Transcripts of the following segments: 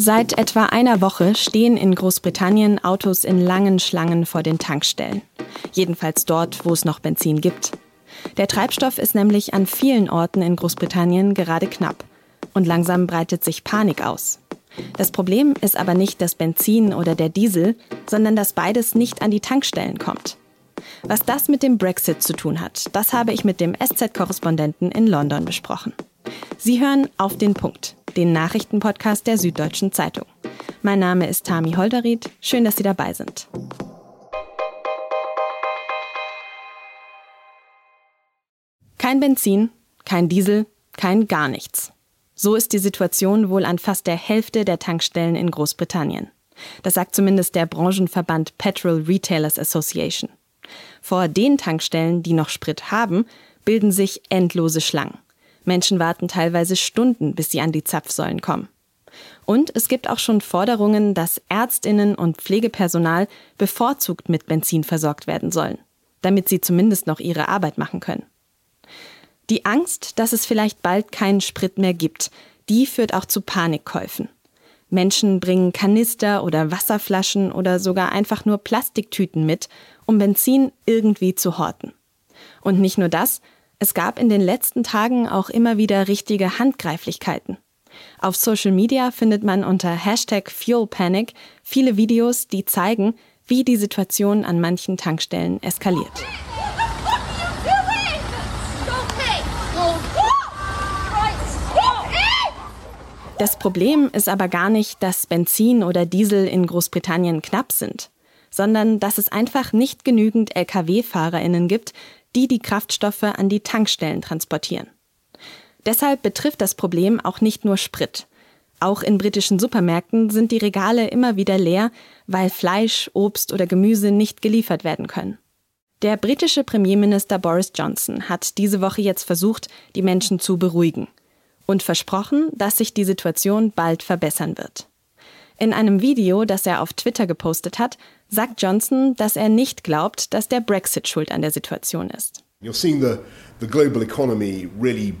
Seit etwa einer Woche stehen in Großbritannien Autos in langen Schlangen vor den Tankstellen. Jedenfalls dort, wo es noch Benzin gibt. Der Treibstoff ist nämlich an vielen Orten in Großbritannien gerade knapp. Und langsam breitet sich Panik aus. Das Problem ist aber nicht das Benzin oder der Diesel, sondern dass beides nicht an die Tankstellen kommt. Was das mit dem Brexit zu tun hat, das habe ich mit dem SZ-Korrespondenten in London besprochen. Sie hören auf den Punkt, den Nachrichtenpodcast der Süddeutschen Zeitung. Mein Name ist Tami Holderried. Schön, dass Sie dabei sind. Kein Benzin, kein Diesel, kein gar nichts. So ist die Situation wohl an fast der Hälfte der Tankstellen in Großbritannien. Das sagt zumindest der Branchenverband Petrol Retailers Association. Vor den Tankstellen, die noch Sprit haben, bilden sich endlose Schlangen. Menschen warten teilweise Stunden, bis sie an die Zapfsäulen kommen. Und es gibt auch schon Forderungen, dass Ärztinnen und Pflegepersonal bevorzugt mit Benzin versorgt werden sollen, damit sie zumindest noch ihre Arbeit machen können. Die Angst, dass es vielleicht bald keinen Sprit mehr gibt, die führt auch zu Panikkäufen. Menschen bringen Kanister oder Wasserflaschen oder sogar einfach nur Plastiktüten mit, um Benzin irgendwie zu horten. Und nicht nur das, es gab in den letzten Tagen auch immer wieder richtige Handgreiflichkeiten. Auf Social Media findet man unter Hashtag FuelPanic viele Videos, die zeigen, wie die Situation an manchen Tankstellen eskaliert. Das Problem ist aber gar nicht, dass Benzin oder Diesel in Großbritannien knapp sind, sondern dass es einfach nicht genügend Lkw-Fahrerinnen gibt, die die Kraftstoffe an die Tankstellen transportieren. Deshalb betrifft das Problem auch nicht nur Sprit. Auch in britischen Supermärkten sind die Regale immer wieder leer, weil Fleisch, Obst oder Gemüse nicht geliefert werden können. Der britische Premierminister Boris Johnson hat diese Woche jetzt versucht, die Menschen zu beruhigen und versprochen, dass sich die Situation bald verbessern wird. In einem Video, das er auf Twitter gepostet hat, sagt Johnson, dass er nicht glaubt, dass der Brexit schuld an der Situation ist. You're seeing the, the global economy really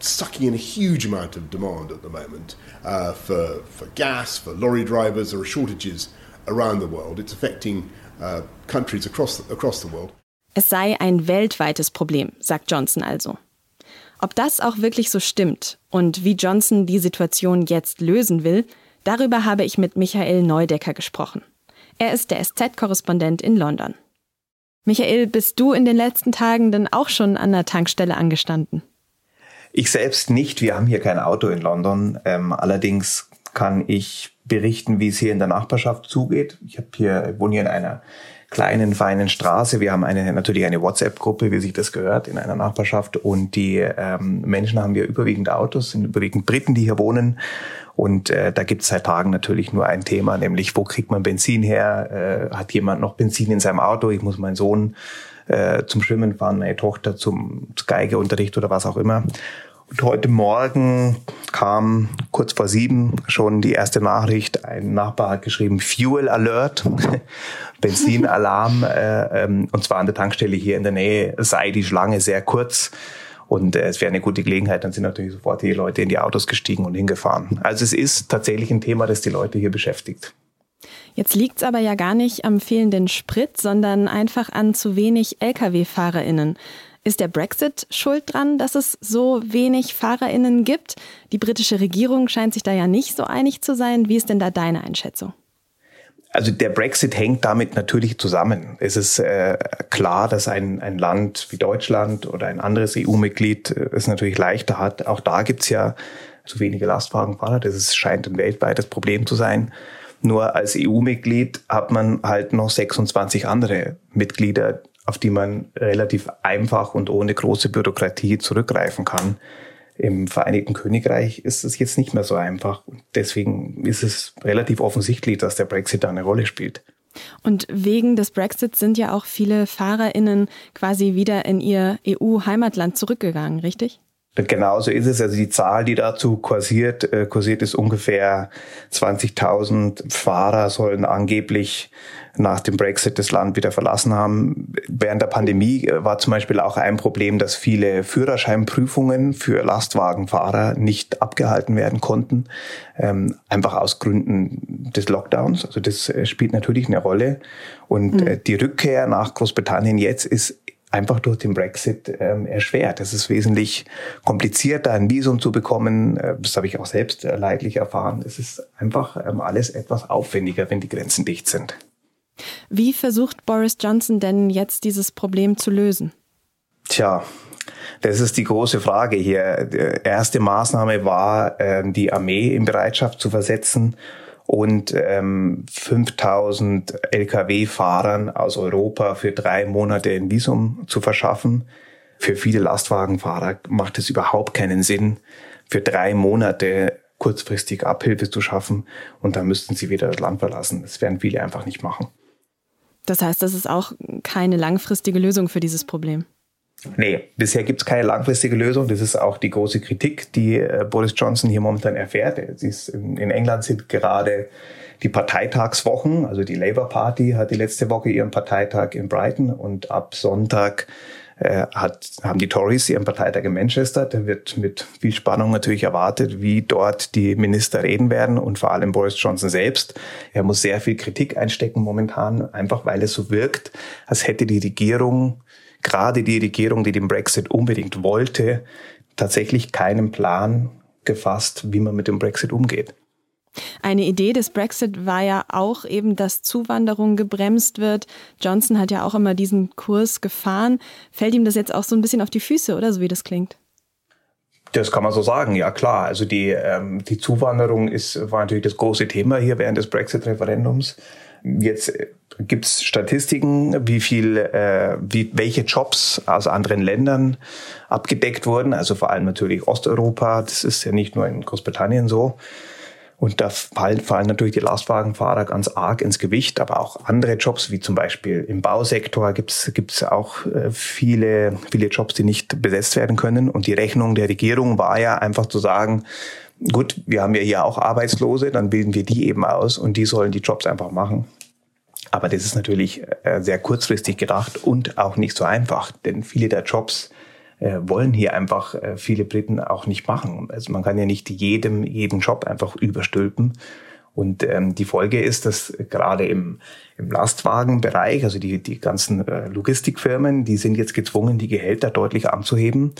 sucking in a huge amount of demand at the moment uh, for, for gas, for lorry drivers. There are shortages around the world. It's affecting uh, countries across, across the world. Es sei ein weltweites Problem, sagt Johnson also. Ob das auch wirklich so stimmt und wie Johnson die Situation jetzt lösen will, darüber habe ich mit Michael Neudecker gesprochen. Er ist der SZ-Korrespondent in London. Michael, bist du in den letzten Tagen denn auch schon an der Tankstelle angestanden? Ich selbst nicht. Wir haben hier kein Auto in London. Ähm, allerdings kann ich berichten, wie es hier in der Nachbarschaft zugeht. Ich habe hier, wohne hier in einer kleinen, feinen Straße. Wir haben eine, natürlich eine WhatsApp-Gruppe, wie sich das gehört, in einer Nachbarschaft. Und die ähm, Menschen haben hier überwiegend Autos, sind überwiegend Briten, die hier wohnen. Und äh, da gibt es seit Tagen natürlich nur ein Thema, nämlich wo kriegt man Benzin her? Äh, hat jemand noch Benzin in seinem Auto? Ich muss meinen Sohn äh, zum Schwimmen fahren, meine Tochter zum Geigeunterricht oder was auch immer. Und heute Morgen kam kurz vor sieben schon die erste Nachricht. Ein Nachbar hat geschrieben Fuel Alert, Benzinalarm. äh, ähm, und zwar an der Tankstelle hier in der Nähe sei die Schlange sehr kurz. Und äh, es wäre eine gute Gelegenheit, dann sind natürlich sofort die Leute in die Autos gestiegen und hingefahren. Also es ist tatsächlich ein Thema, das die Leute hier beschäftigt. Jetzt liegt es aber ja gar nicht am fehlenden Sprit, sondern einfach an zu wenig Lkw-FahrerInnen. Ist der Brexit schuld dran, dass es so wenig FahrerInnen gibt? Die britische Regierung scheint sich da ja nicht so einig zu sein. Wie ist denn da deine Einschätzung? Also der Brexit hängt damit natürlich zusammen. Es ist äh, klar, dass ein, ein Land wie Deutschland oder ein anderes EU-Mitglied äh, es natürlich leichter hat. Auch da gibt's ja zu wenige Lastwagenfahrer. Das ist, scheint ein weltweites Problem zu sein. Nur als EU-Mitglied hat man halt noch 26 andere Mitglieder, auf die man relativ einfach und ohne große Bürokratie zurückgreifen kann. Im Vereinigten Königreich ist es jetzt nicht mehr so einfach. Deswegen ist es relativ offensichtlich, dass der Brexit da eine Rolle spielt. Und wegen des Brexits sind ja auch viele FahrerInnen quasi wieder in ihr EU-Heimatland zurückgegangen, richtig? Genauso ist es. Also die Zahl, die dazu kursiert, äh, kursiert ist ungefähr 20.000 Fahrer sollen angeblich nach dem Brexit das Land wieder verlassen haben. Während der Pandemie äh, war zum Beispiel auch ein Problem, dass viele Führerscheinprüfungen für Lastwagenfahrer nicht abgehalten werden konnten, ähm, einfach aus Gründen des Lockdowns. Also das äh, spielt natürlich eine Rolle. Und mhm. die Rückkehr nach Großbritannien jetzt ist einfach durch den Brexit ähm, erschwert. Es ist wesentlich komplizierter, ein Visum zu bekommen. Äh, das habe ich auch selbst äh, leidlich erfahren. Es ist einfach ähm, alles etwas aufwendiger, wenn die Grenzen dicht sind. Wie versucht Boris Johnson denn jetzt dieses Problem zu lösen? Tja, das ist die große Frage hier. Die erste Maßnahme war, äh, die Armee in Bereitschaft zu versetzen und ähm, 5000 Lkw-Fahrern aus Europa für drei Monate ein Visum zu verschaffen. Für viele Lastwagenfahrer macht es überhaupt keinen Sinn, für drei Monate kurzfristig Abhilfe zu schaffen und dann müssten sie wieder das Land verlassen. Das werden viele einfach nicht machen. Das heißt, das ist auch keine langfristige Lösung für dieses Problem. Nee, bisher gibt es keine langfristige Lösung. Das ist auch die große Kritik, die äh, Boris Johnson hier momentan erfährt. Ist, in England sind gerade die Parteitagswochen, also die Labour Party hat die letzte Woche ihren Parteitag in Brighton und ab Sonntag äh, hat, haben die Tories ihren Parteitag in Manchester. Da wird mit viel Spannung natürlich erwartet, wie dort die Minister reden werden und vor allem Boris Johnson selbst. Er muss sehr viel Kritik einstecken momentan, einfach weil es so wirkt, als hätte die Regierung gerade die Regierung, die den Brexit unbedingt wollte, tatsächlich keinen Plan gefasst, wie man mit dem Brexit umgeht. Eine Idee des Brexit war ja auch eben, dass Zuwanderung gebremst wird. Johnson hat ja auch immer diesen Kurs gefahren. Fällt ihm das jetzt auch so ein bisschen auf die Füße, oder so wie das klingt? Das kann man so sagen, ja klar. Also die, ähm, die Zuwanderung ist, war natürlich das große Thema hier während des Brexit-Referendums. Jetzt äh, gibt es Statistiken, wie viel, äh, wie, welche Jobs aus anderen Ländern abgedeckt wurden, also vor allem natürlich Osteuropa. Das ist ja nicht nur in Großbritannien so. Und da fallen, fallen natürlich die Lastwagenfahrer ganz arg ins Gewicht, aber auch andere Jobs, wie zum Beispiel im Bausektor gibt's gibt's auch äh, viele, viele Jobs, die nicht besetzt werden können. Und die Rechnung der Regierung war ja einfach zu sagen, gut, wir haben ja hier auch Arbeitslose, dann bilden wir die eben aus und die sollen die Jobs einfach machen. Aber das ist natürlich äh, sehr kurzfristig gedacht und auch nicht so einfach, denn viele der Jobs äh, wollen hier einfach äh, viele Briten auch nicht machen. Also man kann ja nicht jedem jeden Job einfach überstülpen. Und ähm, die Folge ist, dass gerade im, im Lastwagenbereich, also die, die ganzen Logistikfirmen, die sind jetzt gezwungen, die Gehälter deutlich anzuheben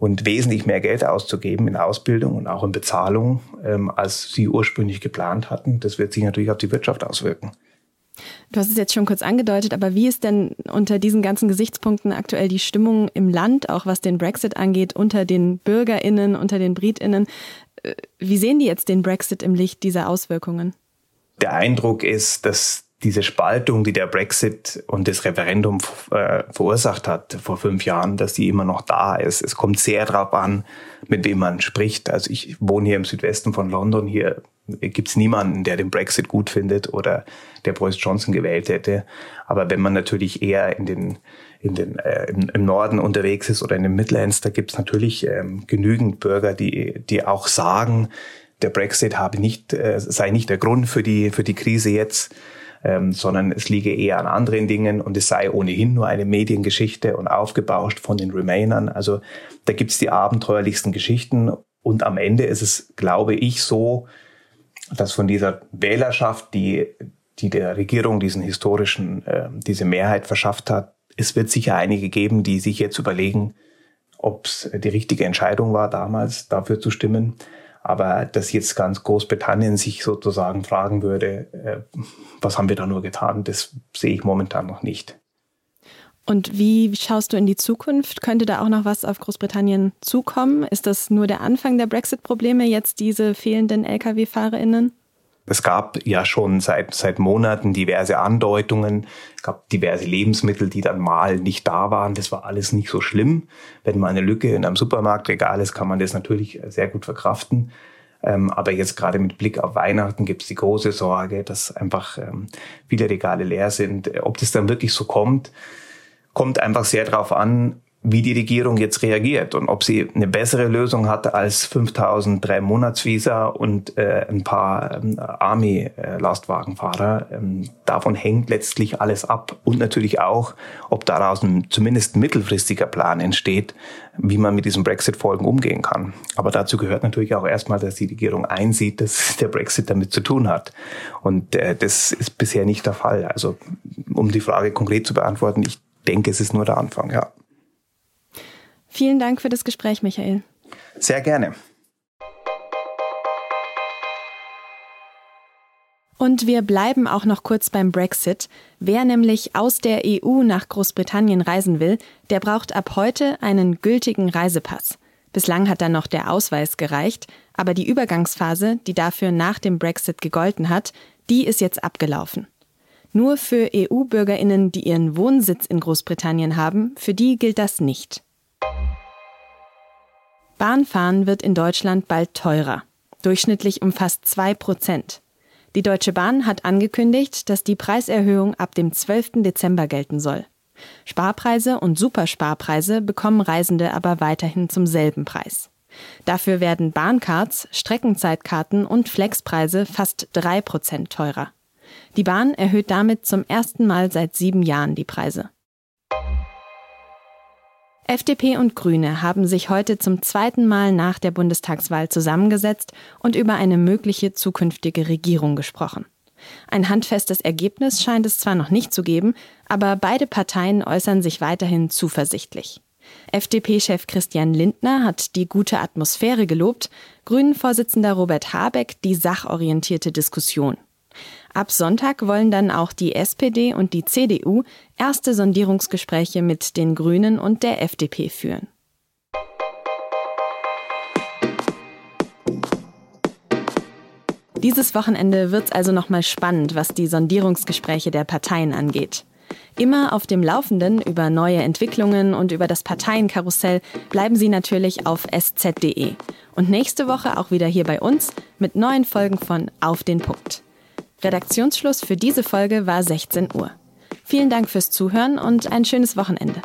und wesentlich mehr Geld auszugeben in Ausbildung und auch in Bezahlung, ähm, als sie ursprünglich geplant hatten. Das wird sich natürlich auf die Wirtschaft auswirken. Du hast es jetzt schon kurz angedeutet, aber wie ist denn unter diesen ganzen Gesichtspunkten aktuell die Stimmung im Land, auch was den Brexit angeht, unter den Bürgerinnen, unter den Britinnen? Äh, wie sehen die jetzt den Brexit im Licht dieser Auswirkungen? Der Eindruck ist, dass diese Spaltung, die der Brexit und das Referendum äh, verursacht hat vor fünf Jahren, dass die immer noch da ist. Es kommt sehr darauf an, mit wem man spricht. Also ich wohne hier im Südwesten von London. Hier gibt es niemanden, der den Brexit gut findet oder der Boris Johnson gewählt hätte. Aber wenn man natürlich eher in den, in den, äh, im, im, Norden unterwegs ist oder in den Midlands, da gibt es natürlich ähm, genügend Bürger, die, die auch sagen, der Brexit habe nicht, äh, sei nicht der Grund für die, für die Krise jetzt ähm, sondern es liege eher an anderen Dingen und es sei ohnehin nur eine Mediengeschichte und aufgebauscht von den Remainern. Also da gibt's die abenteuerlichsten Geschichten und am Ende ist es, glaube ich, so, dass von dieser Wählerschaft, die, die der Regierung diesen historischen, äh, diese Mehrheit verschafft hat, es wird sicher einige geben, die sich jetzt überlegen, ob es die richtige Entscheidung war, damals dafür zu stimmen. Aber dass jetzt ganz Großbritannien sich sozusagen fragen würde, äh, was haben wir da nur getan, das sehe ich momentan noch nicht. Und wie schaust du in die Zukunft? Könnte da auch noch was auf Großbritannien zukommen? Ist das nur der Anfang der Brexit-Probleme, jetzt diese fehlenden Lkw-FahrerInnen? Es gab ja schon seit, seit Monaten diverse Andeutungen, es gab diverse Lebensmittel, die dann mal nicht da waren. Das war alles nicht so schlimm. Wenn mal eine Lücke in einem Supermarktregal ist, kann man das natürlich sehr gut verkraften. Ähm, aber jetzt gerade mit Blick auf Weihnachten gibt es die große Sorge, dass einfach ähm, viele Regale leer sind. Ob das dann wirklich so kommt, kommt einfach sehr darauf an, wie die Regierung jetzt reagiert und ob sie eine bessere Lösung hat als 5000 drei Monats Visa und äh, ein paar ähm, Army Lastwagenfahrer. Ähm, davon hängt letztlich alles ab und natürlich auch, ob daraus ein zumindest mittelfristiger Plan entsteht, wie man mit diesen Brexit Folgen umgehen kann. Aber dazu gehört natürlich auch erstmal, dass die Regierung einsieht, dass der Brexit damit zu tun hat und äh, das ist bisher nicht der Fall. Also um die Frage konkret zu beantworten, ich denke, es ist nur der Anfang, ja. Vielen Dank für das Gespräch, Michael. Sehr gerne. Und wir bleiben auch noch kurz beim Brexit. Wer nämlich aus der EU nach Großbritannien reisen will, der braucht ab heute einen gültigen Reisepass. Bislang hat dann noch der Ausweis gereicht, aber die Übergangsphase, die dafür nach dem Brexit gegolten hat, die ist jetzt abgelaufen. Nur für EU-Bürgerinnen, die ihren Wohnsitz in Großbritannien haben, für die gilt das nicht. Bahnfahren wird in Deutschland bald teurer, durchschnittlich um fast zwei Prozent. Die Deutsche Bahn hat angekündigt, dass die Preiserhöhung ab dem 12. Dezember gelten soll. Sparpreise und Supersparpreise bekommen Reisende aber weiterhin zum selben Preis. Dafür werden Bahncards, Streckenzeitkarten und Flexpreise fast drei Prozent teurer. Die Bahn erhöht damit zum ersten Mal seit sieben Jahren die Preise. FDP und Grüne haben sich heute zum zweiten Mal nach der Bundestagswahl zusammengesetzt und über eine mögliche zukünftige Regierung gesprochen. Ein handfestes Ergebnis scheint es zwar noch nicht zu geben, aber beide Parteien äußern sich weiterhin zuversichtlich. FDP-Chef Christian Lindner hat die gute Atmosphäre gelobt, Grünen-Vorsitzender Robert Habeck die sachorientierte Diskussion. Ab Sonntag wollen dann auch die SPD und die CDU erste Sondierungsgespräche mit den Grünen und der FDP führen. Dieses Wochenende wird es also nochmal spannend, was die Sondierungsgespräche der Parteien angeht. Immer auf dem Laufenden über neue Entwicklungen und über das Parteienkarussell bleiben Sie natürlich auf sz.de. Und nächste Woche auch wieder hier bei uns mit neuen Folgen von Auf den Punkt. Redaktionsschluss für diese Folge war 16 Uhr. Vielen Dank fürs Zuhören und ein schönes Wochenende.